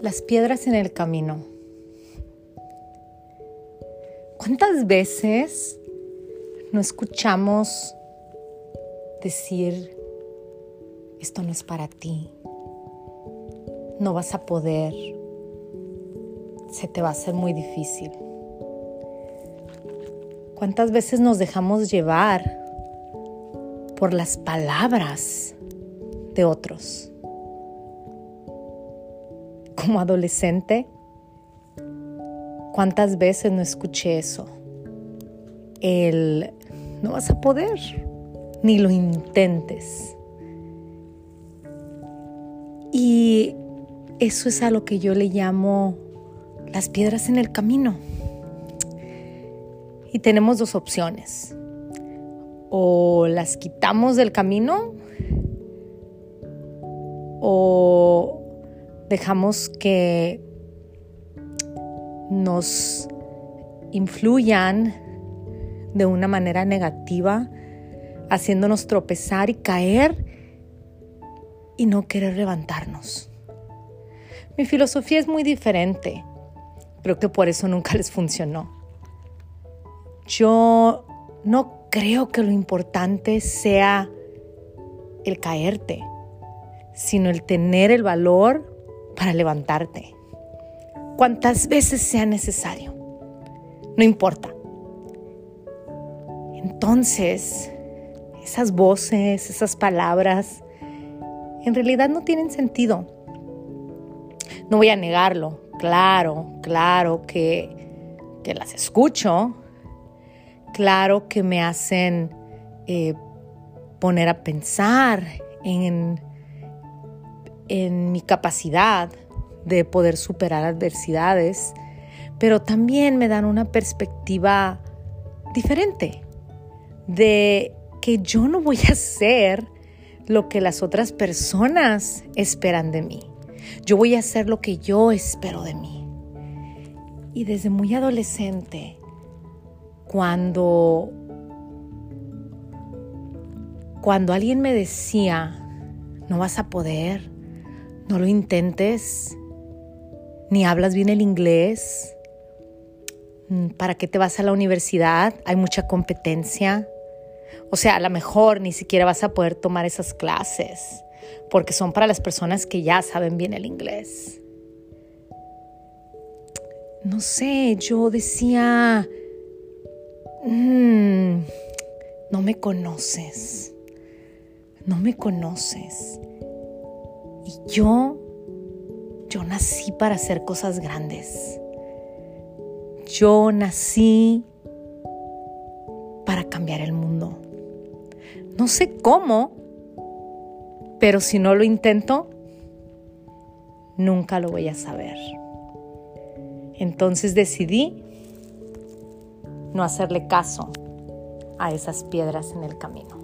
Las piedras en el camino. ¿Cuántas veces no escuchamos decir, esto no es para ti, no vas a poder, se te va a hacer muy difícil? ¿Cuántas veces nos dejamos llevar por las palabras de otros? Como adolescente, ¿cuántas veces no escuché eso? El no vas a poder, ni lo intentes. Y eso es a lo que yo le llamo las piedras en el camino. Y tenemos dos opciones. O las quitamos del camino o dejamos que nos influyan de una manera negativa, haciéndonos tropezar y caer y no querer levantarnos. Mi filosofía es muy diferente. Creo que por eso nunca les funcionó. Yo no creo que lo importante sea el caerte, sino el tener el valor para levantarte. Cuantas veces sea necesario. No importa. Entonces, esas voces, esas palabras, en realidad no tienen sentido. No voy a negarlo. Claro, claro que, que las escucho. Claro que me hacen eh, poner a pensar en en mi capacidad de poder superar adversidades, pero también me dan una perspectiva diferente de que yo no voy a hacer lo que las otras personas esperan de mí. Yo voy a hacer lo que yo espero de mí. Y desde muy adolescente, cuando cuando alguien me decía, no vas a poder, no lo intentes, ni hablas bien el inglés. Mm, ¿Para qué te vas a la universidad? Hay mucha competencia. O sea, a lo mejor ni siquiera vas a poder tomar esas clases, porque son para las personas que ya saben bien el inglés. No sé, yo decía, mm, no me conoces, no me conoces. Y yo, yo nací para hacer cosas grandes. Yo nací para cambiar el mundo. No sé cómo, pero si no lo intento, nunca lo voy a saber. Entonces decidí no hacerle caso a esas piedras en el camino.